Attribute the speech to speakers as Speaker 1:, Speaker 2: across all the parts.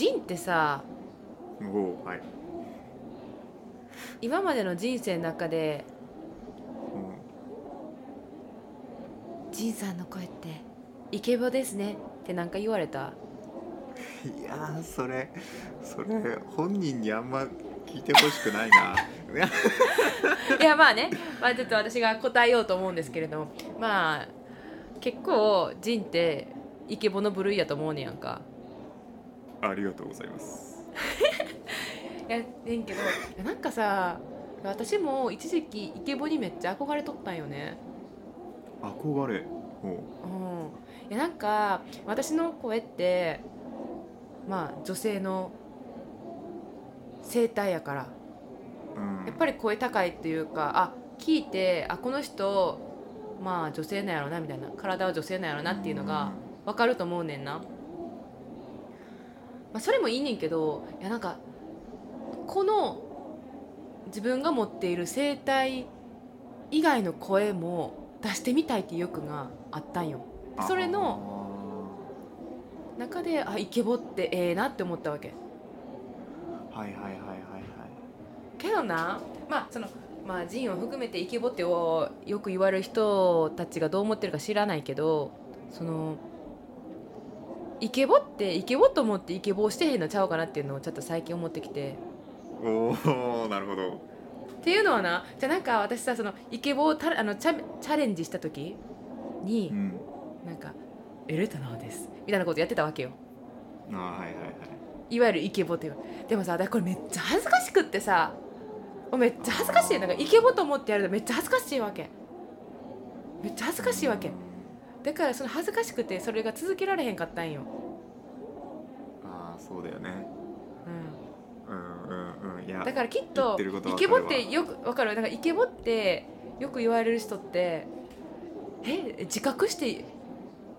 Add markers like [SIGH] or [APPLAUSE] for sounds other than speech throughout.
Speaker 1: ジンってさ
Speaker 2: おおはい、
Speaker 1: 今までの人生の中で
Speaker 2: う
Speaker 1: ジンさんの声ってイケボですね。ってなんか言われた？
Speaker 2: ん、いやーそれそれ本人にあんま聞いてほしくないな。[LAUGHS]
Speaker 1: いやまあね、まあ、ちょっと私が答えようと思うんですけれども。まあ結構ジンってイケボの部類やと思うねやんか
Speaker 2: ありがとうございます。[LAUGHS]
Speaker 1: いやねんけどなんかさ私も一時期イケボにめっちゃ憧れとったんよね。
Speaker 2: 憧れ。おう。
Speaker 1: うん。いやなんか私の声ってまあ女性の声帯やから。
Speaker 2: うん。
Speaker 1: やっぱり声高いっていうかあ聞いてあこの人まあ女性なんやろなみたいな。体は女性なんやろなっていうのが分かると思うねんな、まあ、それもいいねんけどいやなんかこの自分が持っている声帯以外の声も出してみたいっていう欲があったんよ。
Speaker 2: うん
Speaker 1: それの中であイケボってええなって思ったわけ。
Speaker 2: はいはいはいはいはい。
Speaker 1: けどなまあそのまあジンを含めてイケボってをよく言われる人たちがどう思ってるか知らないけどそのイケボってイケボと思ってイケボをしてへんのちゃうかなっていうのをちょっと最近思ってきて。
Speaker 2: おおなるほど。
Speaker 1: っていうのはなじゃあなんか私さそのイケボをたあのチャチャレンジした時に
Speaker 2: うん。
Speaker 1: なんか「エレタナーです」みたいなことやってたわけよ。
Speaker 2: あーはいはいはい。
Speaker 1: いわゆるイケボっていう。でもさだこれめっちゃ恥ずかしくってさめっちゃ恥ずかしい。なんかイケボと思ってやるとめっちゃ恥ずかしいわけ。めっちゃ恥ずかしいわけだからその恥ずかしくてそれが続けられへんかったんよ、
Speaker 2: ああそうだよね。
Speaker 1: う
Speaker 2: うんうんうん。いや
Speaker 1: ん、だからきっ
Speaker 2: 言
Speaker 1: とイケボってよくわかる？なんかイケボってよく言われる人ってえ自覚して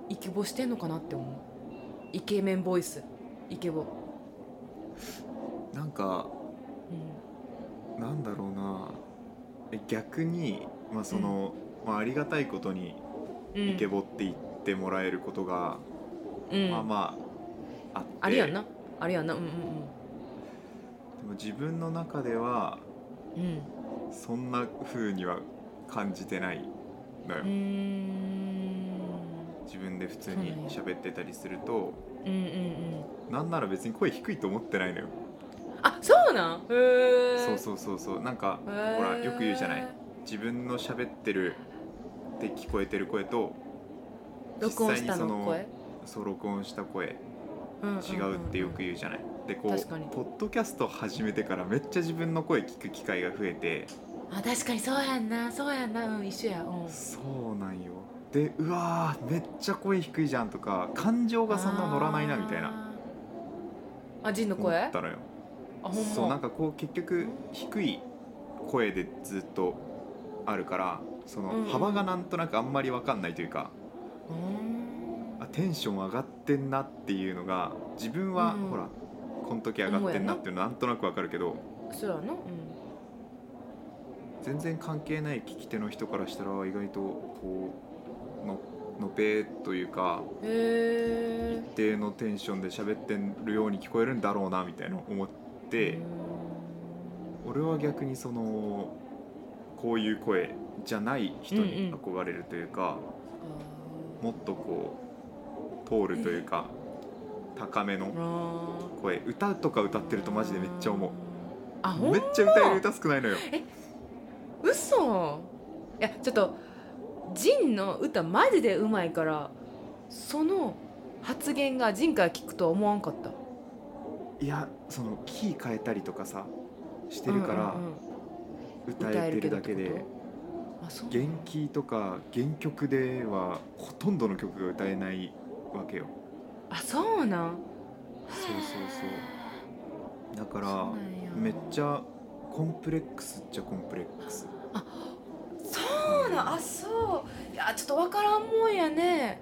Speaker 1: イケボしてんのかなって思う。イケメンボイス。イケボ、
Speaker 2: なんか
Speaker 1: うん。
Speaker 2: なんだろうな。え逆にまあその、まあ、ありがたいことに
Speaker 1: うん、
Speaker 2: イケボって言ってもらえることが、
Speaker 1: うん、
Speaker 2: まあまああって。
Speaker 1: あれやんな。あれやんな。うんうん
Speaker 2: でも自分の中では
Speaker 1: うん。うん
Speaker 2: そんな風には感じてないのよ、自分で普通に喋ってたりすると
Speaker 1: うんうんうん。
Speaker 2: なんなら別に声低いと思ってないのよ、
Speaker 1: あそうなん？
Speaker 2: そうそうそうそう。なんかほらよく言うじゃない。自分の喋ってるって聞こえてる声と
Speaker 1: 録音した
Speaker 2: 実際にその
Speaker 1: の声？
Speaker 2: そう録音した声違うってよく言うじゃない、でこうポッドキャスト始めてからめっちゃ自分の声聞く機会が増えて
Speaker 1: あ確かにそうやんな。そうやんな。うん一緒や。うん。
Speaker 2: そうなんよ。でうわーめっちゃ声低いじゃんとか感情がそんな乗らないなみたいな。
Speaker 1: あー。あジンの
Speaker 2: 思
Speaker 1: 声？あ
Speaker 2: ったのよ。
Speaker 1: ほんま。
Speaker 2: そうなんかこう結局低い声でずっとあるからその幅がなんとなくあんまり分かんないというか、あテンション上がってんなっていうのが自分は、
Speaker 1: うん。
Speaker 2: ほらこの時上がってんなっていうのなんとなく分かるけど
Speaker 1: そうや
Speaker 2: 全然関係ない聞き手の人からしたら意外とこうののぺーというか一定のテンションで喋ってるように聞こえるんだろうなみたいな思って俺は逆にそのこういう声じゃない人に憧れるというか、もっとこう通るというか、高めの
Speaker 1: あ
Speaker 2: 声。歌とか歌ってるとマジでめっちゃ思う。
Speaker 1: あほん
Speaker 2: めっちゃ歌える歌少ないのよ。
Speaker 1: 嘘。いやちょっとジンの歌マジでうまいからその発言がジンから聞くとは思わんかった。
Speaker 2: いやそのキー変えたりとかさしてるから
Speaker 1: うんうんうん
Speaker 2: 歌えてるだけで、
Speaker 1: 歌えるけどってあそう。
Speaker 2: 原キーとか原曲ではほとんどの曲が歌えないわけよ。
Speaker 1: あそうなん？
Speaker 2: そうそうそうだからめっちゃコンプレックスっちゃコンプレックス。
Speaker 1: そうな。ん。あそう。いやちょっとわからんもんやね。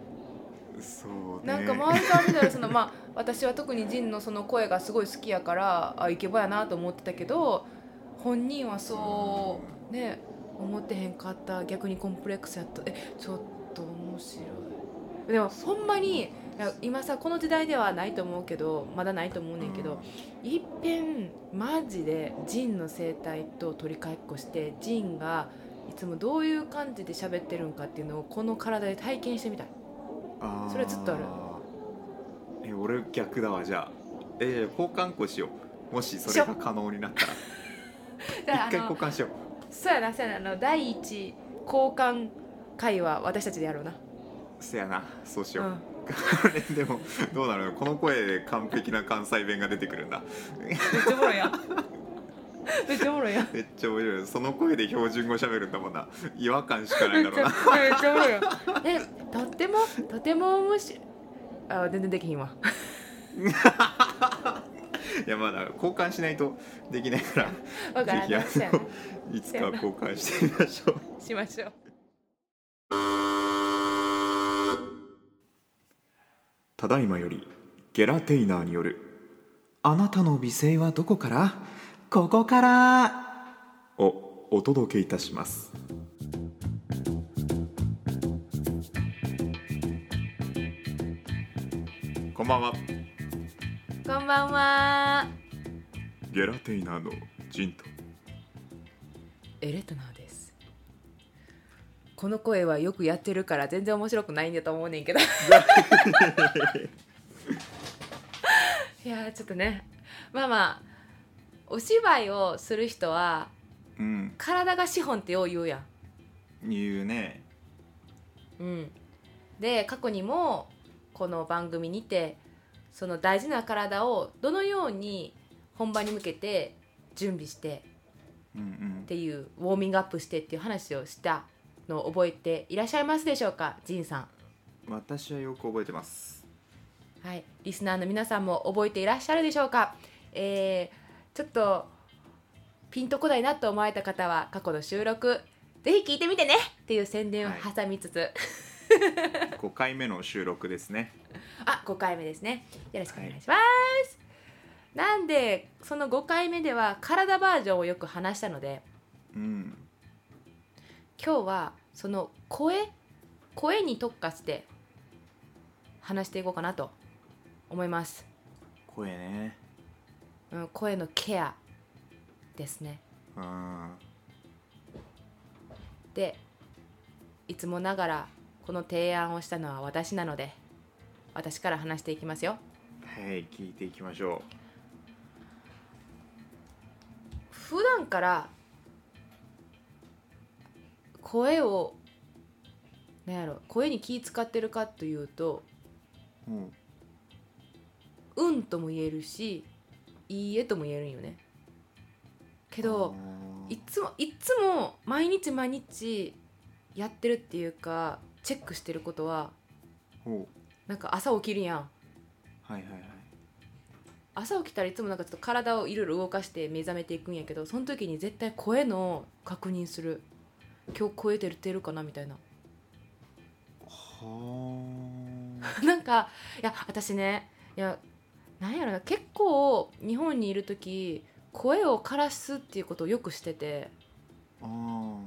Speaker 2: そうね。
Speaker 1: なんか周りから見たらそのまあ私は特にジンのその声がすごい好きやからあイケボやなと思ってたけど本人はそうね思ってへんかった逆にコンプレックスやった。えちょっと面白い。でもほんまに今さこの時代ではないと思うけどまだないと思うねんけど、いっぺんマジでジンの生態と取り替えっこしてジンがいつもどういう感じで喋ってるんかっていうのをこの体で体験してみたい。それはずっとある。
Speaker 2: え俺逆だわじゃあ。えー、交換庫しようもしそれが可能になったら [LAUGHS] 一回交換しよう。
Speaker 1: そうやなそうやなあの第一交換会は私たちでやろうな、
Speaker 2: せやなそうしよう、
Speaker 1: うん、[LAUGHS]
Speaker 2: でもどうなるの？この声で完璧な関西弁が出てくるんだ
Speaker 1: めっちゃおもろいやん。めっちゃおもろいやん。
Speaker 2: めっちゃ面白い。その声で標準語喋るんだもんな。違和感しかないだろうな。
Speaker 1: めっちゃおもろいやん。えとっても？とても面白い。あ全然できひんわ [LAUGHS]
Speaker 2: いやまだ交換しないとできないから。
Speaker 1: わからん
Speaker 2: ぜひあのいつか交換してみましょう。
Speaker 1: しましょう。
Speaker 2: ただいまよりゲラテイナーによるあなたの美声はどこから？ここから。をお届けいたします。こんばんは
Speaker 1: こんばんは。
Speaker 2: ゲラテイナーのジンと。
Speaker 1: エレトナーです。この声はよくやってるから全然面白くないんだと思うねんけど。[LAUGHS] いやーちょっとね。まあまあお芝居をする人は
Speaker 2: うん。
Speaker 1: 体が資本ってよう言うや
Speaker 2: 言うね。
Speaker 1: んうん。で過去にもこの番組にてその大事な体をどのように本番に向けて準備してっていうウォーミングアップしてっていう話をしたのを覚えていらっしゃいますでしょうかジンさん。
Speaker 2: 私はよく覚えてます。
Speaker 1: はい。リスナーの皆さんも覚えていらっしゃるでしょうか。えー、ちょっとピンとこないなと思われた方は過去の収録ぜひ聞いてみてねっていう宣伝を挟みつつ、[LAUGHS]
Speaker 2: 5回目の収録ですね。
Speaker 1: あ5回目ですね。よろしくお願いします、なんでその5回目では体バージョンをよく話したので
Speaker 2: うん。
Speaker 1: 今日はその声声に特化して話していこうかなと思います、
Speaker 2: 声ね。
Speaker 1: うん、声のケアですね。
Speaker 2: うん。
Speaker 1: でいつもながらこの提案をしたのは私なので私から話していきますよ。
Speaker 2: はい聞いていきましょ
Speaker 1: 普段から声をなんやろ声に気使ってるかというと
Speaker 2: ううん「
Speaker 1: うん」とも言えるし「いいえ」とも言えるんよね。けどいっつもいっつも毎日毎日やってるっていうかチェックしてることは
Speaker 2: お
Speaker 1: なんか朝起きるやん。
Speaker 2: はいはいはい。
Speaker 1: 朝起きたらいつもなんかちょっと体をいろいろ動かして目覚めていくんやけどその時に絶対声の確認する。今日声出る出るかな？みたいな。
Speaker 2: は [LAUGHS]
Speaker 1: なんかいや私ねいやなんやろな。結構日本にいる時声を枯らすっていうことをよくしてて。
Speaker 2: ああ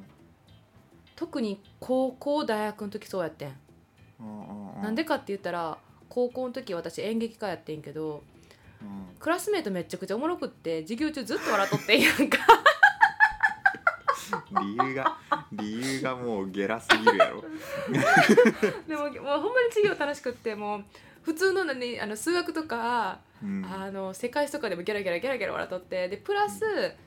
Speaker 1: 特に高校大学の時そうやってん。
Speaker 2: あ
Speaker 1: なんでかって言ったら高校の時私演劇科やってんけど
Speaker 2: うん。
Speaker 1: クラスメートめっちゃくちゃおもろくって授業中ずっと笑っとってんやんか。
Speaker 2: 理由が理由がもうゲラすぎるやろ。[LAUGHS]
Speaker 1: でももうほんまに授業楽しくってもう普通の何あの数学とか、
Speaker 2: うん。
Speaker 1: あの世界史とかでもギャラギャラギャラギャラ笑っとってでプラス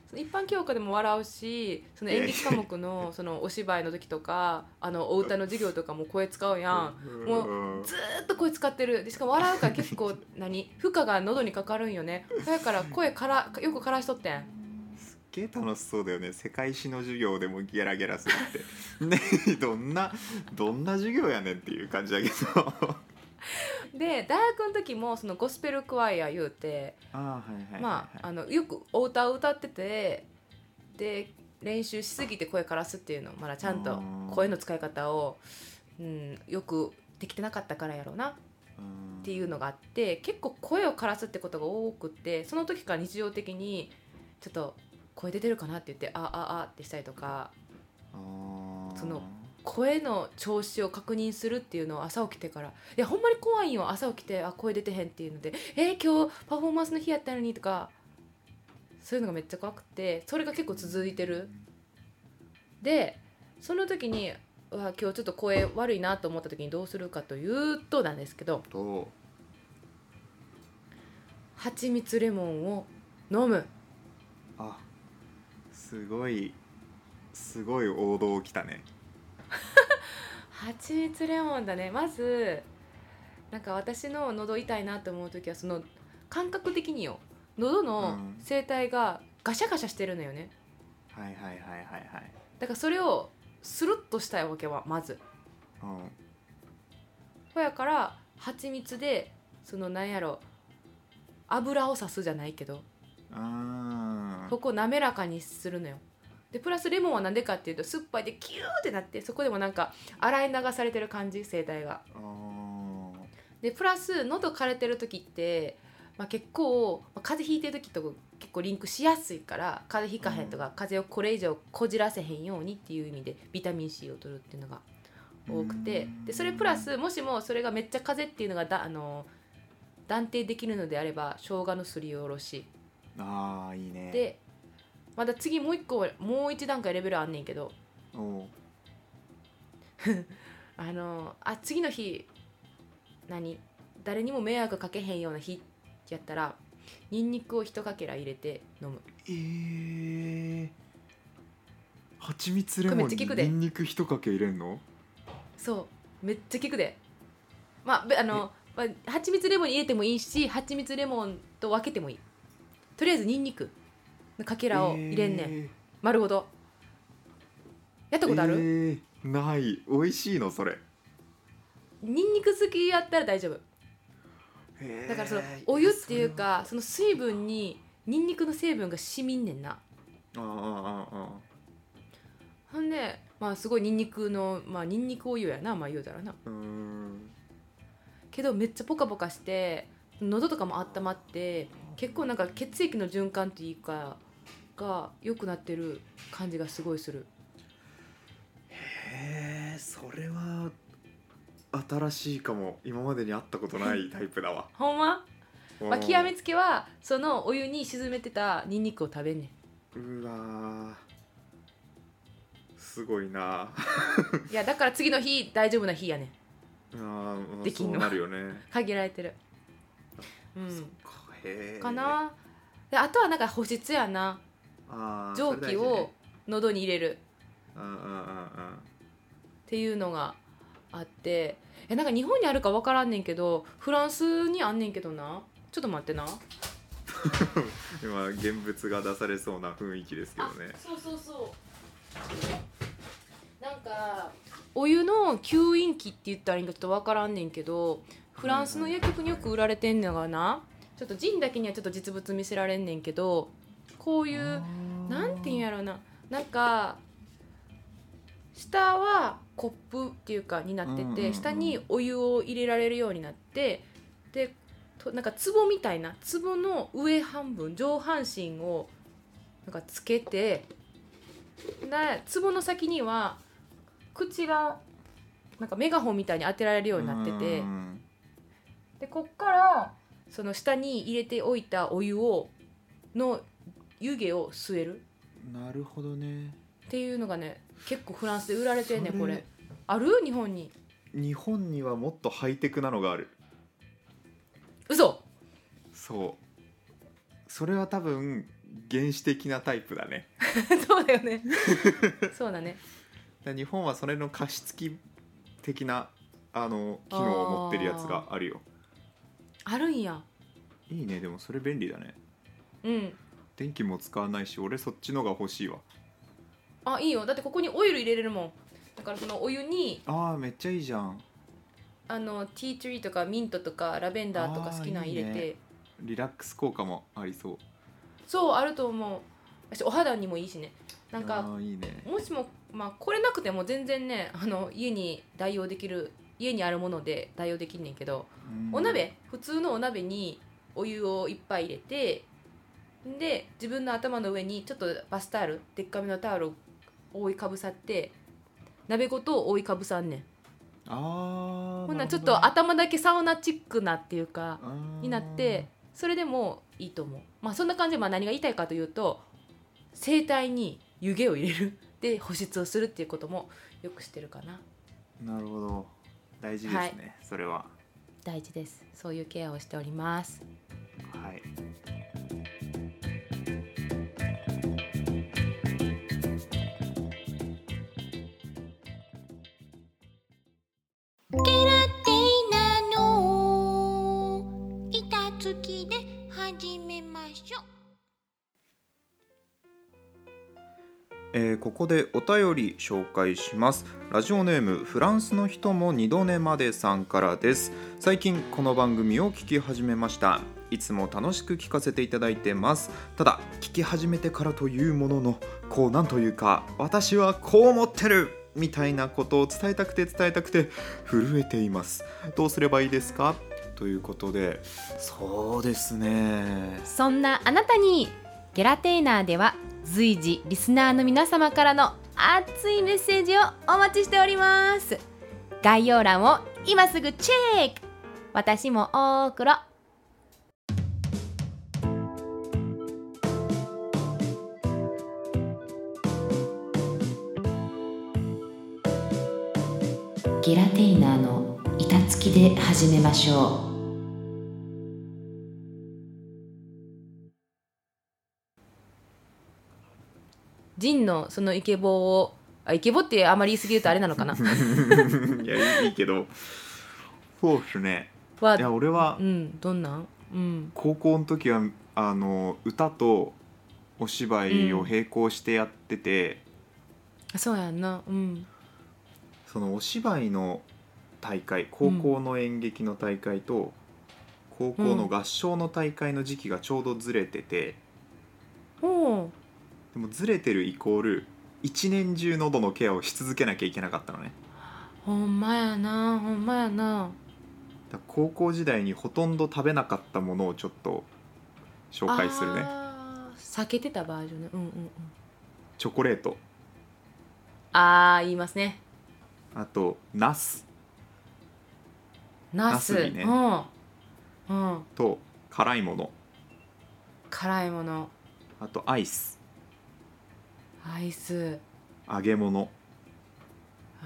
Speaker 1: その一般教科でも笑うしその演劇科目のそのお芝居の時とかあのお歌の授業とかも声使うやん。も
Speaker 2: う
Speaker 1: ずーっと声使ってる。でしかも笑うから結構何 [LAUGHS] 負荷が喉にかかるんよね。だから声からよくからしとってん。
Speaker 2: げえ楽しそうだよね。世界史の授業でもゲラゲラするって。[LAUGHS] ねどんなどんな授業やねんっていう感じだけど
Speaker 1: で大学の時もそのゴスペルクワイア言うてまあ、あのよくお歌を歌っててで練習しすぎて声からすっていうのまだちゃんと声の使い方を、うん、よくできてなかったからやろうなっ
Speaker 2: うん
Speaker 1: ていうのがあって結構声をからすってことが多くってその時から日常的にちょっと声出てるかなって言って「あああ」ってしたりとかその声の調子を確認するっていうのを朝起きてから。いやほんまに怖いんよ。朝起きてあ声出てへんっていうので。えー、今日パフォーマンスの日やったのにとか。そういうのがめっちゃ怖くて。それが結構続いてる。でその時にうわ今日ちょっと声悪いなと思った時にどうするかというとなんですけど。
Speaker 2: と
Speaker 1: 蜂蜜レモンを飲む。
Speaker 2: あすごいすごい王道来たね [LAUGHS]
Speaker 1: 蜂蜜レモンだね。まずなんか私の喉痛いなと思う時はその感覚的によ。喉の
Speaker 2: うん。
Speaker 1: 声帯がガシャガシャしてるのよね。
Speaker 2: はいはいはいはいはい。
Speaker 1: だからそれをスルッとしたいわけはまず。
Speaker 2: うん。
Speaker 1: ほやから蜂蜜でそのなんやろ油をさすじゃないけど。こを滑らかにするのよでプラスレモンはなんでかっていうと酸っぱいでキューってなってそこでもなんか洗い流されてる感じ声帯が。でプラス喉枯れてる時って、まあ、結構、まあ、風邪ひいてる時と結構リンクしやすいから風邪ひかへんとか、風邪をこれ以上こじらせへんようにっていう意味でビタミン C を取るっていうのが多くてでそれプラスもしもそれがめっちゃ風邪っていうのがだあの断定できるのであれば生姜のすりおろし。
Speaker 2: あーいいね。
Speaker 1: でまだ次もう一個もう一段階レベルあんねんけど。[LAUGHS] あのあ次の日何？誰にも迷惑かけへんような日やったらニンニクを一かけら入れて飲む。
Speaker 2: えー、蜂蜜レモンに
Speaker 1: っちゃ効く
Speaker 2: 一かけ入れんの？
Speaker 1: そう。めっちゃ効くで。まあべあの、まあ、蜂蜜レモンに入れてもいいし蜂蜜レモンと分けてもいい。とりあえずニンニク。のかけらを入れんねん、
Speaker 2: え
Speaker 1: 丸ごと。やったことある、
Speaker 2: えーない。美味しいのそれ。
Speaker 1: ニンニク好きやったら大丈夫。
Speaker 2: へー
Speaker 1: だからそのお湯っていうかその水分にニンニクの成分がしみんねんな。
Speaker 2: あーあーあ
Speaker 1: ほんでまあすごいニンニクのまあニンニクお湯やなまあ言うたらな。けどめっちゃポカポカして喉とかも温まって結構なんか血液の循環っていうかが良くなってる感じがすごいする。
Speaker 2: へえそれは新しいかも。今までに会ったことない [LAUGHS] タイプだわ。
Speaker 1: ほんま、まあ、
Speaker 2: うん
Speaker 1: 極めつけはそのお湯に沈めてたニンニクを食べんね
Speaker 2: うわーすごいな。
Speaker 1: ん [LAUGHS] いやだから次の日大丈夫な日やねん。
Speaker 2: ああ
Speaker 1: できんの
Speaker 2: なるよね。
Speaker 1: 限られてる。う
Speaker 2: そっ
Speaker 1: ん
Speaker 2: かへえ
Speaker 1: かな？であとはなんか保湿やな蒸気を喉に入れる。っていうのがあって。えなんか日本にあるか分からんねんけどフランスにあんねんけどな。ちょっと待ってな。[LAUGHS]
Speaker 2: 今現物が出されそうな雰囲気ですけどね。
Speaker 1: そうそうそう。なんかお湯の吸引器って言ったらいいんかちょっと分からんねんけどフランスの薬局によく売られてんのがな。ちょっとジンだけにはちょっと実物見せられんねんけどこういうなんていうんやろうな。なんか下はコップっていうかになってて、下にお湯を入れられるようになってでとなんか壺みたいな壺の上半分上半身をなんかつけてで壺の先には口がなんかメガホンみたいに当てられるようになってて
Speaker 2: うん。
Speaker 1: でこっからその下に入れておいたお湯をの湯気を吸える？
Speaker 2: なるほどね。
Speaker 1: っていうのがね結構フランスで売られてんね
Speaker 2: れ
Speaker 1: これ。ある？日本に。
Speaker 2: 日本にはもっとハイテクなのがある。
Speaker 1: 嘘！
Speaker 2: そう。それは多分原始的なタイプだね。[LAUGHS]
Speaker 1: そうだよね。[LAUGHS] そうだね。
Speaker 2: だ日本はそれの加湿器的なあの機能を持ってるやつがあるよ。
Speaker 1: あるんや。
Speaker 2: いいね。でもそれ便利だね。
Speaker 1: うん
Speaker 2: 電気も使わないし俺そっちのが欲しいわ。
Speaker 1: あいいよ。だってここにオイル入れれるもん。だからそのお湯に
Speaker 2: あーめっちゃいいじゃん。
Speaker 1: あのティーツリーとかミントとかラベンダーとか好きなの入れて。
Speaker 2: いいねリラックス効果もありそう。
Speaker 1: そうあると思う。私お肌にもいいしね。なん
Speaker 2: あ
Speaker 1: か
Speaker 2: ーいいね。
Speaker 1: もしも、まあ、これなくても全然ねあの家に代用できる家にあるもので代用できんねんけど、
Speaker 2: うん。
Speaker 1: お鍋？普通のお鍋にお湯をいっぱい入れてで自分の頭の上にちょっとバスタオルでっかめのタオルを覆いかぶさって鍋ごと覆いかぶさんねん。
Speaker 2: ああ
Speaker 1: ほんならちょっと頭だけサウナチックなっていうかになってそれでもいいと思う。まあそんな感じでまあ何が言いたいかというと声帯に湯気を入れる。[LAUGHS] で保湿をするっていうこともよくしてるかな。
Speaker 2: なるほど。大事ですね、それは。
Speaker 1: 大事です。そういうケアをしております。
Speaker 2: はいここでお便り紹介します。ラジオネームフランスの人も二度寝までさんからです。最近この番組を聞き始めました。いつも楽しく聞かせていただいてます。ただ聞き始めてからというもののこうなんというか私はこう思ってる！みたいなことを伝えたくて伝えたくて震えています。どうすればいいですか？ということでそうですね。
Speaker 1: そんなあなたにゲラテーナーでは随時リスナーの皆様からの熱いメッセージをお待ちしております。概要欄を今すぐチェック。私も大黒。ゲラテイナーの板付きで始めましょう。ジンのそのイケボをあイケボってあまり言い過ぎるとあれなのかな？[LAUGHS]
Speaker 2: いやいいけど。そうっすね。
Speaker 1: はい
Speaker 2: や俺は
Speaker 1: うんどんなん？うん。
Speaker 2: 高校の時はあの歌とお芝居を並行してやってて、
Speaker 1: あそうやんな。うん。
Speaker 2: そのお芝居の大会高校の演劇の大会と、高校の合唱の大会の時期がちょうどずれてて、
Speaker 1: おう
Speaker 2: でもずれてるイコール一年中喉のケアをし続けなきゃいけなかったのね。
Speaker 1: ほんまやなほんまやな。
Speaker 2: だ高校時代にほとんど食べなかったものをちょっと紹介するね。
Speaker 1: あー避けてたバージョンね。うんうんうん。
Speaker 2: チョコレート。
Speaker 1: あー言いますね。
Speaker 2: あとナス。
Speaker 1: ナス。
Speaker 2: ナスビね。
Speaker 1: うん。うん。
Speaker 2: と辛いもの。
Speaker 1: 辛いもの。
Speaker 2: あとアイス
Speaker 1: アイス。
Speaker 2: 揚げ物。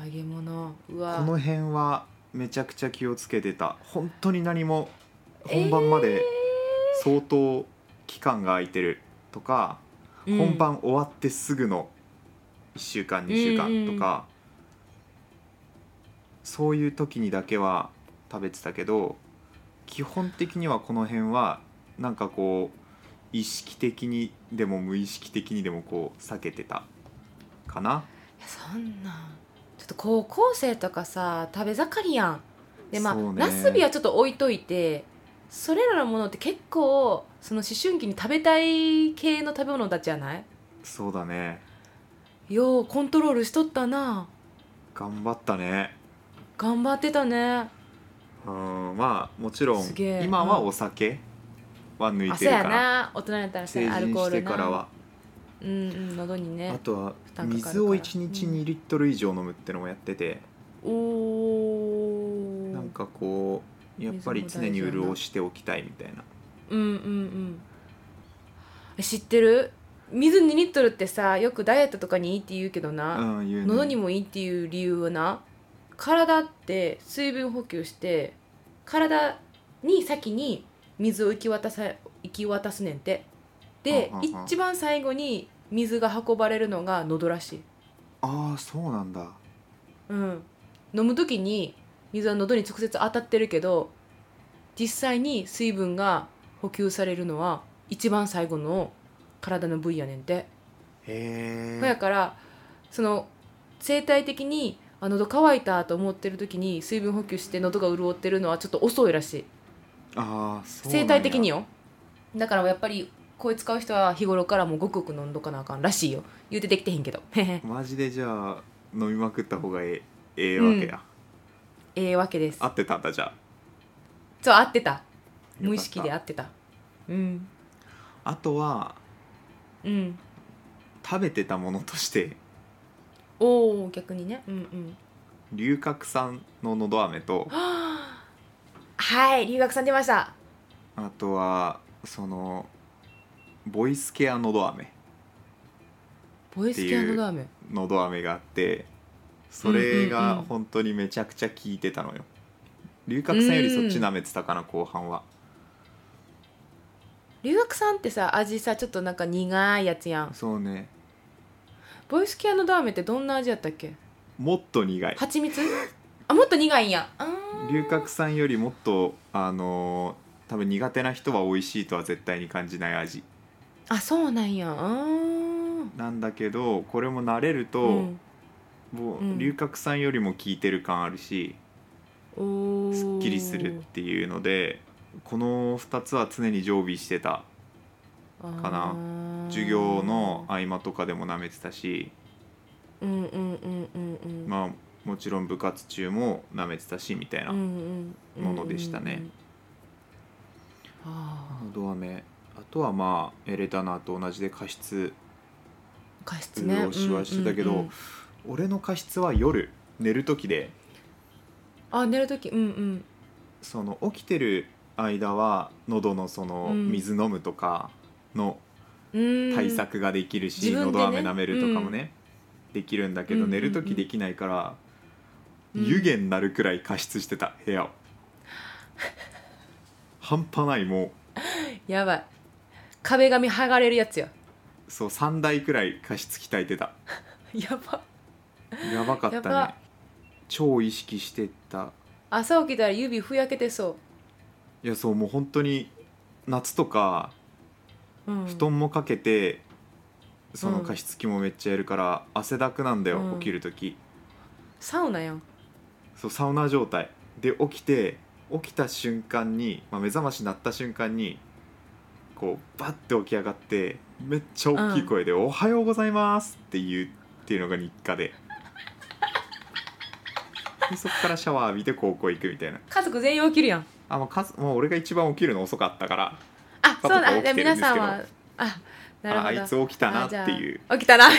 Speaker 1: 揚げ物。うわ。
Speaker 2: この辺はめちゃくちゃ気をつけてた。本当に何も本番まで相当期間が空いてる。とか、
Speaker 1: えー
Speaker 2: 本番終わってすぐの1週間2週間とか、そういう時にだけは食べてたけど基本的にはこの辺はなんかこう意識的にでも無意識的にでもこう避けてたかな？
Speaker 1: いやそんなん。ちょっと高校生とかさ食べ盛りやん。でまあ、
Speaker 2: そうね。
Speaker 1: ナスビはちょっと置いといてそれらのものって結構その思春期に食べたい系の食べ物たちじゃない？
Speaker 2: そうだね。
Speaker 1: ようコントロールしとったな。
Speaker 2: 頑張ったね。
Speaker 1: 頑張ってたね。
Speaker 2: うんまあもちろん
Speaker 1: すげえ。
Speaker 2: 今は
Speaker 1: うん。
Speaker 2: お酒は抜い
Speaker 1: あそうや
Speaker 2: てるから
Speaker 1: な。大人になったらさ
Speaker 2: 成
Speaker 1: アルコール
Speaker 2: 人してから
Speaker 1: な
Speaker 2: は。
Speaker 1: うんうん喉にね
Speaker 2: あとは
Speaker 1: 負担かかるから。
Speaker 2: 水を1日2リットル以上飲むってのもやってて、
Speaker 1: おお
Speaker 2: なんかこうやっぱり常に潤しておきたいみたいな。
Speaker 1: うんうんうん。え知ってる？水2リットルってさよくダイエットとかにいいって言うけどな、
Speaker 2: うん言うね。
Speaker 1: 喉にもいいっていう理由はな。体って水分補給して体に先に水を行き渡さ行き渡すねんて。で
Speaker 2: はんはんはん。
Speaker 1: 一番最後に水が運ばれるのが喉らし。い、
Speaker 2: ああそうなんだ。
Speaker 1: うん、飲む時に水は喉に直接当たってるけど実際に水分が補給されるのは一番最後の体の部位やねんて。
Speaker 2: へえ
Speaker 1: ほやからその生態的にあ喉乾いたと思ってる時に水分補給して喉が潤ってるのはちょっと遅いらしい
Speaker 2: あ
Speaker 1: 生態的によ。だからやっぱりこい使う人は日頃からもうごくごく飲んどかなあかんらしいよ。言うてできてへんけど。
Speaker 2: マジでじゃあ飲みまくった方がええええわけや、
Speaker 1: ええわけです。
Speaker 2: 合ってたんだじゃあ。
Speaker 1: そう合ってた。
Speaker 2: た。
Speaker 1: 無意識で合ってた。うん。
Speaker 2: あとは
Speaker 1: うん。
Speaker 2: 食べてたものとして。
Speaker 1: おお逆にね。うんうん。
Speaker 2: 龍角散ののど飴と [GASPS]
Speaker 1: はい留学さん出ました。
Speaker 2: あとはそのボイスケアのど飴。
Speaker 1: ボイス系のラーメン
Speaker 2: のど飴があってそれが
Speaker 1: うん
Speaker 2: 本当にめちゃくちゃ効いてたのよ。龍角散よりそっち舐めてたかな後半は。
Speaker 1: 留学さんってさ味さちょっとなんか苦いやつやん。
Speaker 2: そうね。
Speaker 1: ボイス系のラーメンってどんな味やったっけ？
Speaker 2: もっと苦い。
Speaker 1: 蜂蜜？あもっと苦いんや。あー
Speaker 2: 龍角散よりもっとあのー多分苦手な人は美味しいとは絶対に感じない味。
Speaker 1: あそうなんや。
Speaker 2: なんだけどこれも慣れると、
Speaker 1: うん。
Speaker 2: も
Speaker 1: うん。
Speaker 2: う龍角散よりも効いてる感あるし、
Speaker 1: おー。
Speaker 2: すっきりするっていうのでこの2つは常に常備してた。かな。
Speaker 1: あー。
Speaker 2: 授業の合間とかでも舐めてたし。
Speaker 1: うんうんうんうんうん。
Speaker 2: まあもちろん部活中も舐めてたしみたいな
Speaker 1: うんうん。うん
Speaker 2: ものでしたね。
Speaker 1: うんうんうん。あ
Speaker 2: とはまあエレタナーと同じで加湿
Speaker 1: あ加湿ね
Speaker 2: 潤しはしてたけど、
Speaker 1: うんうんうん
Speaker 2: 俺の加湿は夜寝る時で。
Speaker 1: あ寝る時。うんうん。
Speaker 2: その起きてる間は喉のその
Speaker 1: うん。
Speaker 2: 水飲むとかの
Speaker 1: うん。
Speaker 2: 対策ができるし、
Speaker 1: 自分でね。
Speaker 2: のど飴舐めるとかもね、できるんだけど、
Speaker 1: うんうんうん。
Speaker 2: 寝る時できないから、
Speaker 1: うん
Speaker 2: 湯気になるくらい加湿してた部屋を。[LAUGHS] 半端ないも
Speaker 1: やばい。壁紙剥がれるやつや
Speaker 2: うそう3台くらい加湿鍛えてた。[LAUGHS]
Speaker 1: やば。
Speaker 2: やばかったね。超意識してた。
Speaker 1: 朝起きたら指ふやけてそ
Speaker 2: いやそうもう本当に夏とか
Speaker 1: う、うん、
Speaker 2: 布団もかけて、その
Speaker 1: うん。
Speaker 2: 加湿器もめっちゃやるから汗だくなんだよ、
Speaker 1: うん。
Speaker 2: 起きる時。
Speaker 1: サウナやん
Speaker 2: そうサウナ状態で起きて起きた瞬間に、まあ、目覚まし鳴った瞬間にこうバッて起き上がってめっちゃ大きい声で「おはようございます」って言うっていうのが日課で。でそこからシャワー浴びて高校行くみたいな。
Speaker 1: 家族全員起きるやん。
Speaker 2: あもうかもう俺が一番起きるの遅かったから
Speaker 1: あそう
Speaker 2: 家族は起き
Speaker 1: なんで皆さんはあなるほど。
Speaker 2: ああいつ起きたなっていう。
Speaker 1: 起きたな。[LAUGHS]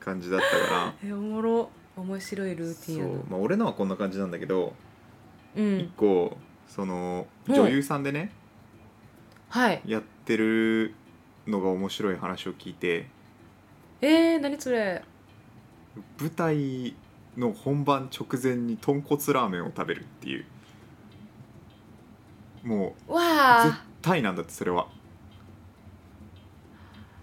Speaker 2: 感じだったから。[LAUGHS]
Speaker 1: えおもろ面白いルーティンやな。
Speaker 2: そう、まあ、俺のはこんな感じなんだけど、
Speaker 1: うん。
Speaker 2: 一個その
Speaker 1: うん
Speaker 2: 女優さんでね、
Speaker 1: はい。
Speaker 2: やってるのが面白い話を聞いて
Speaker 1: えー、何それ？
Speaker 2: 舞台の本番直前に豚骨ラーメンを食べるっていう。もう
Speaker 1: わ
Speaker 2: 絶
Speaker 1: あ
Speaker 2: 対なんだってそれは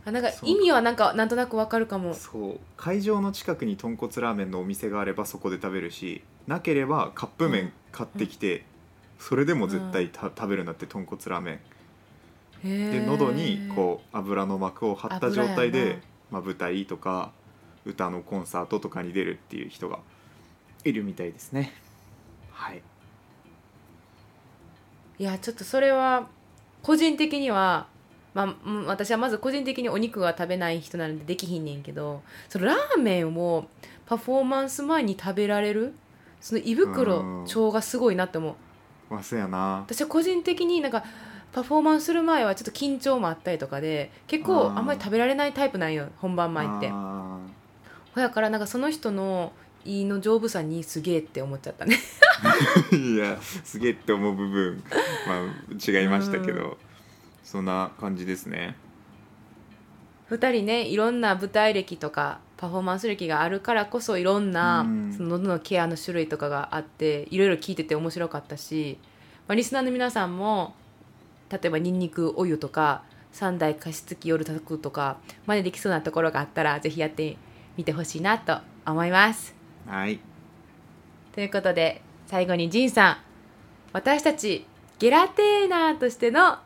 Speaker 1: あなんか意味はなんかなんとなくわかるかも。
Speaker 2: そう会場の近くに豚骨ラーメンのお店があればそこで食べるしなければカップ麺買ってきて、それでも絶対た食べるんだって豚骨ラーメン。で喉にこう油の膜を張った状態で
Speaker 1: な、
Speaker 2: まあ、舞台とか歌のコンサートとかに出るっていう人がいるみたいですね。はい。
Speaker 1: いやちょっとそれは個人的にはまあうん私はまず個人的にお肉が食べない人なのでできひんねんけどそのラーメンをパフォーマンス前に食べられるその胃袋
Speaker 2: うん。
Speaker 1: 腸がすごいなって思う。
Speaker 2: まあそうやな。
Speaker 1: 私は個人的になんかパフォーマンスする前はちょっと緊張もあったりとかで結構
Speaker 2: あ
Speaker 1: んまり食べられないタイプなんよ本番前って。
Speaker 2: あ
Speaker 1: だからなんかその人の胃の丈夫さにすげえって思っちゃったね。
Speaker 2: ー [LAUGHS] いやすげえって思う部分まあ違いましたけど、
Speaker 1: う
Speaker 2: そんな感じですね。
Speaker 1: 2人ねいろんな舞台歴とかパフォーマンス歴があるからこそいろんな
Speaker 2: うん。
Speaker 1: その喉のケアの種類とかがあっていろいろ聞いてて面白かったし、まあ、リスナーの皆さんも例えばニンニクお湯とか三大加湿器夜炊くとか真似できそうなところがあったらぜひやってみてほしいなと思います。
Speaker 2: はい。
Speaker 1: ということで最後にジンさん。私たちゲラテーナーとしての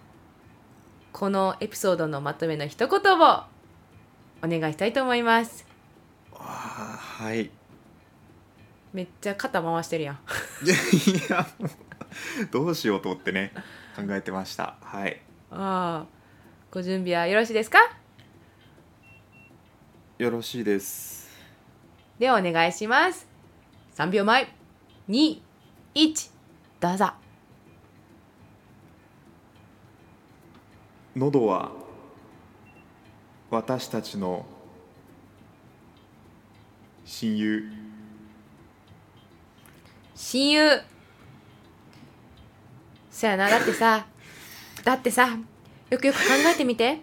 Speaker 1: このエピソードのまとめの一言をお願いしたいと思います。
Speaker 2: あーはい。
Speaker 1: めっちゃ肩回してるやん。
Speaker 2: いやもうどうしようと思ってね考えてました。はい。
Speaker 1: ああご準備はよろしいですか？
Speaker 2: よろしいです。
Speaker 1: ではお願いします。3秒前。21どうぞ
Speaker 2: 喉は私たちの親友。
Speaker 1: 親友。そやな。だってさだってさよくよく考えてみて。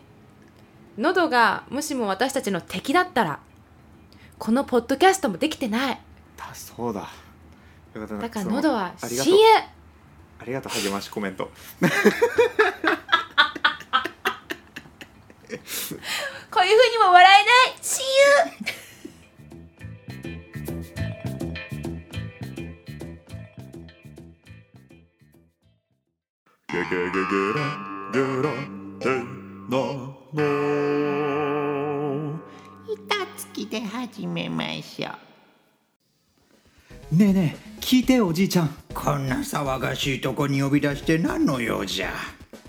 Speaker 1: 喉がもしも私たちの敵だったらこのポッドキャストもできてない。
Speaker 2: だそうだ。よかったな。
Speaker 1: だから喉は親友。
Speaker 2: ありがとう。励ましコメント
Speaker 1: こういうふうにも笑えない。親友
Speaker 2: ゲゲゲゲラゲラテナノ。
Speaker 3: 板付きで始めましょう。
Speaker 4: ねえねえ聞いておじいちゃん。
Speaker 5: こんな騒がしいとこに呼び出して何の用じゃ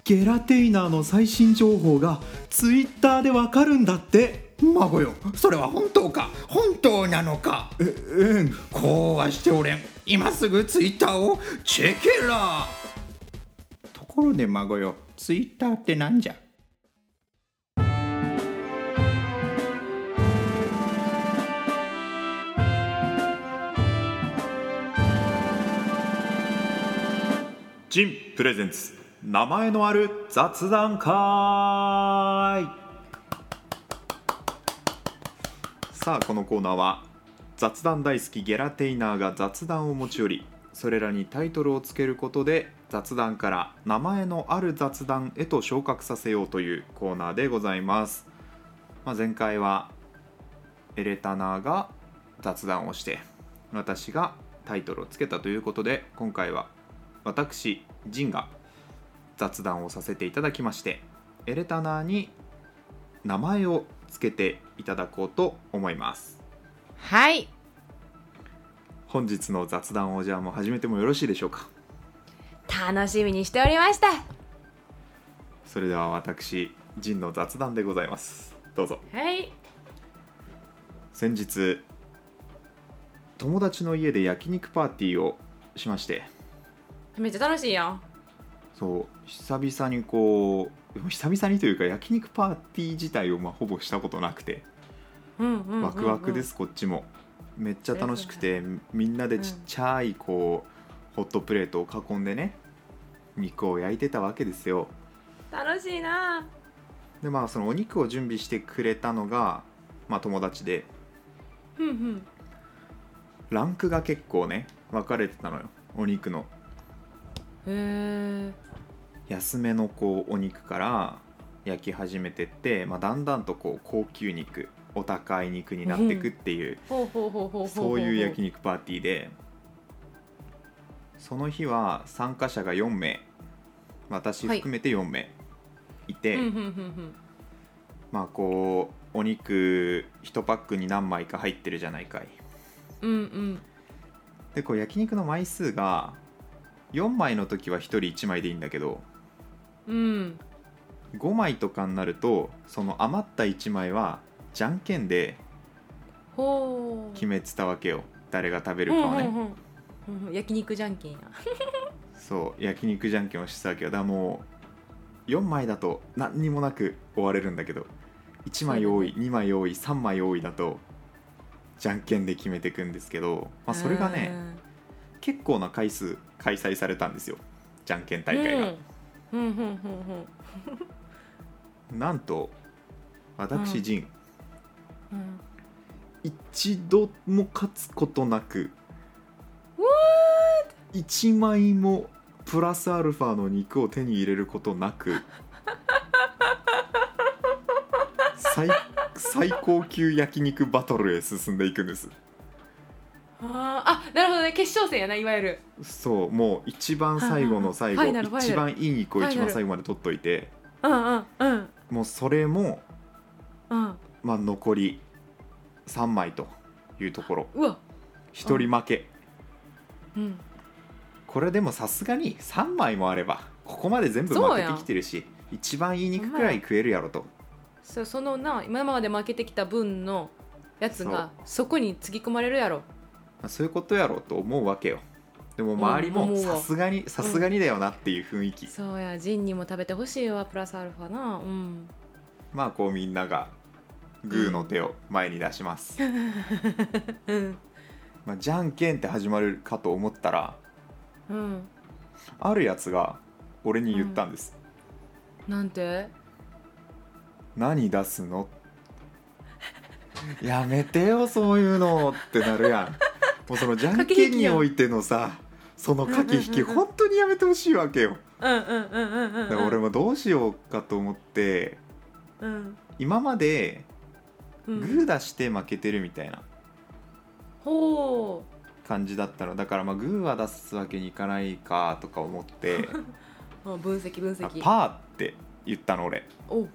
Speaker 4: ゲラテイナーの最新情報がツイッターでわかるんだって。
Speaker 5: 孫よそれは本当か？本当なのか？
Speaker 4: えうん。
Speaker 5: こうはしておれん。今すぐツイッターをチェケラ。ところで孫よツイッターってなんじゃ？
Speaker 2: ジンプレゼンツ名前のある雑談会。さあこのコーナーは雑談大好きゲラテイナーが雑談を持ち寄りそれらにタイトルをつけることで雑談から名前のある雑談へと昇格させようというコーナーでございます、まあ、前回はエレタナーが雑談をして私がタイトルをつけたということで今回は私ジンが雑談をさせていただきましてエレタナーに名前をつけていただこうと思います。
Speaker 1: はい。
Speaker 2: 本日の雑談をじゃあもう始めてもよろしいでしょうか？
Speaker 1: 楽しみにしておりました。
Speaker 2: それでは私ジンの雑談でございます。どうぞ。
Speaker 1: はい。
Speaker 2: 先日友達の家で焼肉パーティーをしまして。
Speaker 1: めっちゃ楽しいやん
Speaker 2: そう久々にこう久々にというか焼肉パーティー自体をまあほぼしたことなくて
Speaker 1: うんうんうんうん。
Speaker 2: ワクワクですこっちも。めっちゃ楽しくてみんなでちっちゃいこうホットプレートを囲んでね肉を焼いてたわけですよ。
Speaker 1: 楽しいな。
Speaker 2: でまあそのお肉を準備してくれたのが、まあ、友達で。
Speaker 1: ふんふん。
Speaker 2: ランクが結構ね分かれてたのよお肉の安めのこうお肉から焼き始めてって、まあ、だんだんとこう高級肉お高い肉になっていくっていう
Speaker 1: ほうほうほうほうほうほ
Speaker 2: そういう焼肉パーティーでその日は参加者が4名私含めて4名いて、
Speaker 1: うんうんうんうん。
Speaker 2: まあこうお肉1パックに何枚か入ってるじゃないかい。
Speaker 1: うんうん。
Speaker 2: でこう焼肉の枚数が4枚の時は1人1枚でいいんだけど
Speaker 1: うん。
Speaker 2: 5枚とかになるとその余った1枚はじゃんけんで
Speaker 1: ほう。
Speaker 2: 決めてたわけよ。誰が食べるかをね、
Speaker 1: うんうんうんうん焼肉じゃんけんや。[LAUGHS]
Speaker 2: そう焼肉じゃんけんをしてたわけよ。だからもう4枚だと何にもなく終われるんだけど1枚多い、2枚多い3枚多いだとじゃんけんで決めていくんですけど、まあ、それがね結構な回数開催されたんですよ。じゃんけん
Speaker 1: うん。
Speaker 2: 大会が、なんと私
Speaker 1: うん。
Speaker 2: 陣、
Speaker 1: うん。
Speaker 2: 一度も勝つことなく1枚もプラスアルファの肉を手に入れることなく [LAUGHS] 最最高級焼肉バトルへ進んでいくんです
Speaker 1: あーあなるほどね。決勝戦やないわゆる。
Speaker 2: そうもう一番最後の最後
Speaker 1: はいはいはいファイナル。
Speaker 2: 一番いい肉を一番最後まで取っといて
Speaker 1: うんうんうん。
Speaker 2: もうそれも、
Speaker 1: うん。
Speaker 2: まあ、残り3枚というところ。
Speaker 1: うわ。
Speaker 2: 1人負け、
Speaker 1: うん。
Speaker 2: これでもさすがに3枚もあればここまで全部負けてきてるし一番いい肉くらい食えるやろと。
Speaker 1: そうそのな今まで負けてきた分のやつがそこにつぎ込まれるやろ。
Speaker 2: まあそういうことやろうと思うわけよ。でも周りもさすがにさすがにだよなっていう雰囲気、
Speaker 1: そうやジンにも食べてほしいわプラスアルファな。うん。
Speaker 2: まあこうみんながグーの手を前に出します、[LAUGHS]
Speaker 1: うん。
Speaker 2: まあ、じゃんけんって始まるかと思ったら
Speaker 1: うん。
Speaker 2: あるやつが俺に言ったんです、
Speaker 1: なんて？
Speaker 2: 何出すの？[LAUGHS] やめてよそういうのってなるやんもうそのじゃんけんにおいてのさその駆け引き
Speaker 1: うん
Speaker 2: 本当にやめてほしいわけよ。
Speaker 1: うんうんうんうんうん
Speaker 2: だから俺もどうしようかと思って
Speaker 1: うん。
Speaker 2: 今まで
Speaker 1: うん。
Speaker 2: グー出して負けてるみたいな。
Speaker 1: ほ
Speaker 2: 感じだったの。だからまあグーは出すわけにいかないかとか思って [LAUGHS]
Speaker 1: 分析分
Speaker 2: あ
Speaker 1: 析
Speaker 2: パーって言ったの俺。
Speaker 1: お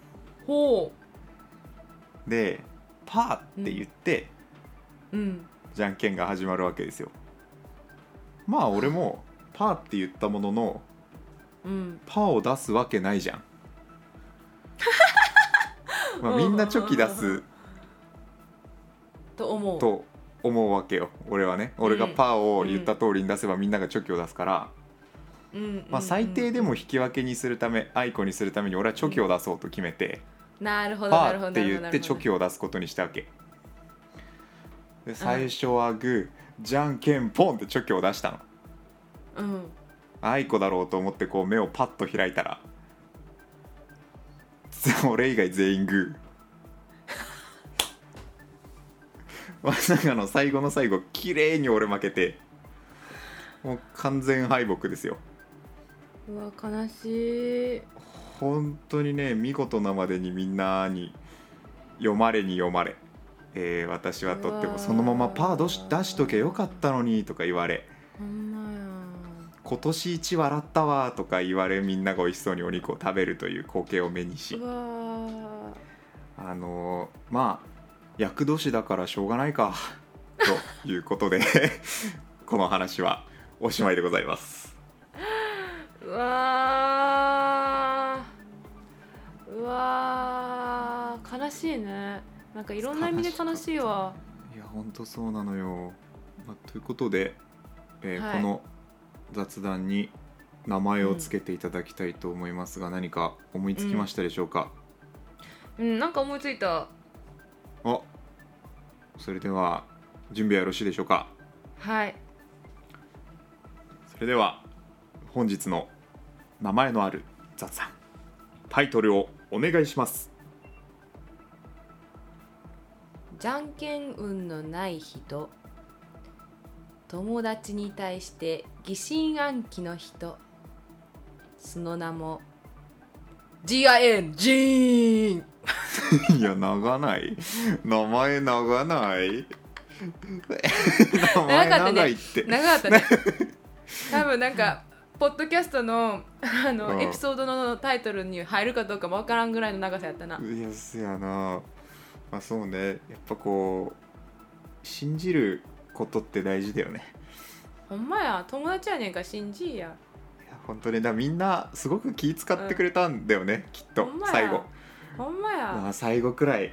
Speaker 1: ほ
Speaker 2: でパーって言って、
Speaker 1: ううん
Speaker 2: じゃんけんが始まるわけですよ。まあ俺もパーって言ったものの
Speaker 1: うん。
Speaker 2: パーを出すわけないじゃん。[LAUGHS] まあみんなチョキ出す
Speaker 1: と思う。
Speaker 2: と思うわけよ俺はね。俺がパーを言った通りに出せばみんながチョキを出すから、
Speaker 1: うん。うんうん
Speaker 2: まあ、最低でも引き分けにするためアイコにするために俺はチョキを出そうと決めて、
Speaker 1: なるほど
Speaker 2: パ
Speaker 1: なるほど
Speaker 2: ーって言ってチョキ
Speaker 1: を
Speaker 2: を出すことにしたわけで最初はグーじゃんけんポンってチョキを出したの。
Speaker 1: うん。
Speaker 2: アイコだろうと思ってこう目をパッと開いたら俺以外全員グー。[LAUGHS] まさかの最後の最後綺麗に俺負けてもう完全敗北ですよ。
Speaker 1: うわ悲しい。
Speaker 2: 本当にね見事なまでにみんなに読まれに読まれ、えー私はとってもそのままパー出し出しとけよかったのにとか言われ今年一笑ったわとか言われみんなが美味しそうにお肉を食べるという光景を目にしあのーまあ厄年だからしょうがないか [LAUGHS] ということでこの話はおしまいでございます。
Speaker 1: うわー。うわー。悲しいねなんかいろんな意味で悲しいわ。
Speaker 2: いや本当そうなのよ、まあ、ということで、えー
Speaker 1: はい。
Speaker 2: この雑談に名前をつけていただきたいと思いますが、何か思いつきましたでしょうか、
Speaker 1: うん。なんか思いついた。
Speaker 2: あそれでは準備はよろしいでしょうか？
Speaker 1: はい。
Speaker 2: それでは本日の名前のある雑談タイトルをお願いします
Speaker 1: じゃんけん運のない人友達に対して疑心暗鬼の人その名も GIN ジーン。[LAUGHS]
Speaker 2: いや長ない。名前長ない。名前長いって。
Speaker 1: 長かったね。多分なんかポッドキャストのあの、
Speaker 2: うん。
Speaker 1: エピソードのタイトルに入るかどうかもわからんぐらいの長さやったな。い
Speaker 2: やせやなまあそうね。やっぱこう信じることって大事だよね。
Speaker 1: ほんまや。友達やねんから信じいや。
Speaker 2: いや本当にだみんなすごく気使ってくれたんだよね、きっと。
Speaker 1: ほんまや。
Speaker 2: 最後。
Speaker 1: ほんまや、
Speaker 2: まあ最後くらい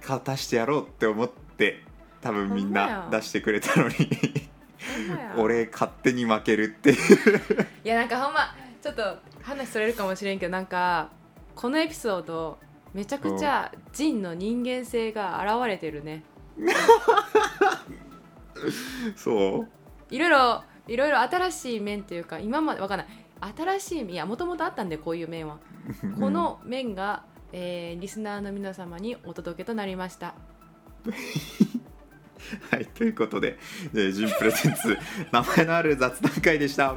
Speaker 2: 勝たしてやろうって思って多分みんな出してくれたのに。[LAUGHS] 俺勝手に負けるっていう。
Speaker 1: いやなんかほんまちょっと話それるかもしれんけどなんかこのエピソードめちゃくちゃジンの人間性が現れてるね。[LAUGHS]
Speaker 2: そう？
Speaker 1: いろいろいろいろ新しい面っていうか今までわかんない。新しい面いやもともとあったんでこういう面は。[LAUGHS] この面が、えーリスナーの皆様にお届けとなりました。[LAUGHS]
Speaker 2: はいということで、えー、ジンプレゼンツ名前のある雑談会でした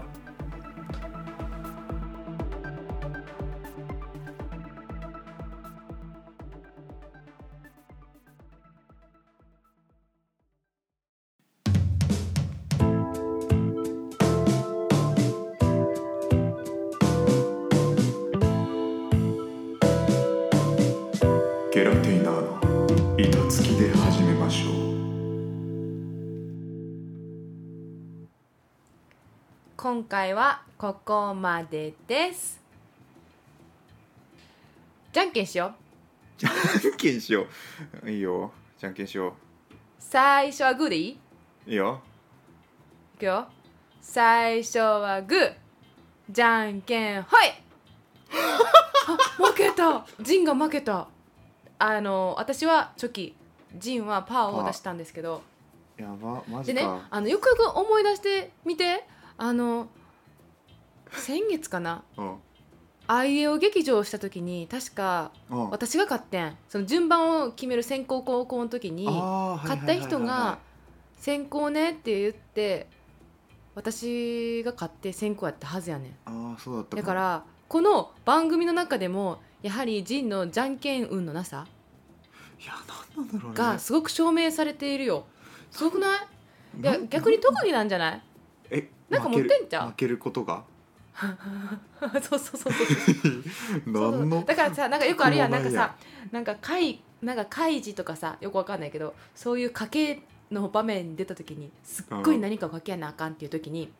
Speaker 1: 今回はここまでです。じゃんけんしよう。
Speaker 2: じゃんけんしよう。いいよ。じゃんけんしよ
Speaker 1: 最初はグーでいい？う
Speaker 2: いいよ。
Speaker 1: いくよ。最初はグー。じゃんけんほい。あ負けた。ジンが負けた。あの私はチョキ。ジンはパーを出したんですけど。
Speaker 2: やばマ
Speaker 1: でねあのよくよく思い出してみてあの先月かな？
Speaker 2: うん。
Speaker 1: あいうえお劇場をした時に確か
Speaker 2: うん。
Speaker 1: 私が勝ってん。その順番を決める先行高校の時に
Speaker 2: あーはいはいはいはい
Speaker 1: 勝った人が「先行ね」って言って私が勝って先行やったはずやねん。
Speaker 2: ああそうだった
Speaker 1: だからこの番組の中でもやはりジンのじゃんけん運のなさ
Speaker 2: いやなんなんだろうね。
Speaker 1: がすごく証明されているよ。すごくない？いや
Speaker 2: な
Speaker 1: 逆に特技なんじゃない？
Speaker 2: え
Speaker 1: なんか持ってんじゃん
Speaker 2: 負けることが？[LAUGHS]
Speaker 1: そうそうそうそう [LAUGHS]
Speaker 2: 何の？
Speaker 1: だからさなんかよくあるやん。なんかさなんか怪なんか怪事とかさよくわかんないけどそういう賭けの場面に出た時にすっごい何かを賭けやなあかんっていう時に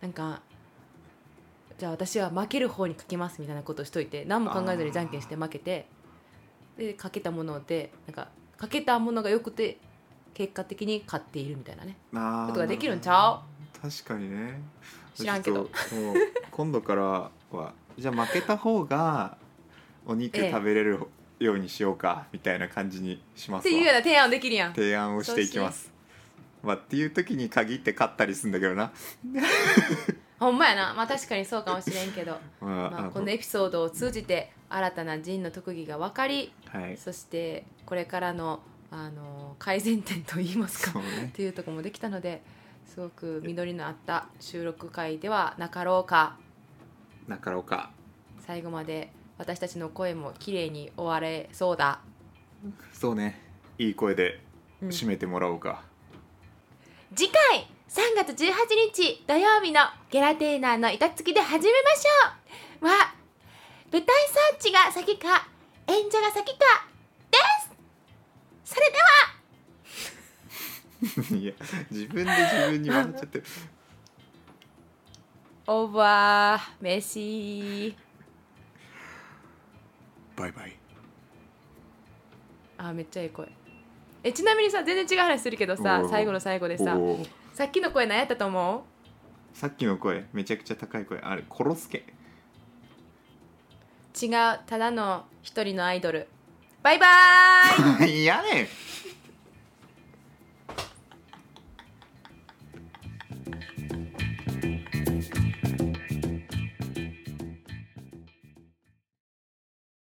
Speaker 1: なんかじゃあ私は負ける方に賭けますみたいなことをしといて何も考えずにじゃんけんして負けてで賭けたものでなんか賭けたものがよくて結果的に勝っているみたいなね。ことができるんちゃ
Speaker 2: 確かにね。
Speaker 1: 知らんけど。
Speaker 2: もう今度からはじゃあ負けた方がお肉
Speaker 1: ええ。
Speaker 2: 食べれるようにしようかみたいな感じにしますわ。
Speaker 1: っていうような提案できるやん。
Speaker 2: 提案をしていきます。まあっていう時に限って勝ったりするんだけどな、[LAUGHS]
Speaker 1: ほんまやな。まあ確かにそうかもしれんけど、
Speaker 2: まあ
Speaker 1: まあ、このエピソードを通じて新たなジンの特技が分かり
Speaker 2: はい。
Speaker 1: そしてこれからのあの改善点といいますか
Speaker 2: ね。
Speaker 1: っていうところもできたのですごく実りのあった収録回ではなかろうか。
Speaker 2: なかろうか。
Speaker 1: 最後まで私たちの声も綺麗に終われそうだ、
Speaker 2: そうね。いい声で
Speaker 1: うん。
Speaker 2: 締めてもらおうか、
Speaker 1: 次回3月18日土曜日のゲラテーナーの板付きで始めましょう。は舞台サーチが先か演者が先かです。それではい
Speaker 2: や自分で自分に笑っちゃってる。
Speaker 1: オーバーメッシー
Speaker 2: バイバイ。
Speaker 1: あめっちゃいい声。えちなみにさ全然違う話するけどさ最後の最後でさ
Speaker 2: おー。
Speaker 1: さっきの声何やったと思
Speaker 2: さっきの声めちゃくちゃ高い声。あれコロスケ。
Speaker 1: う違うただの一人のアイドル。バイバーイ。[LAUGHS]
Speaker 2: いやねん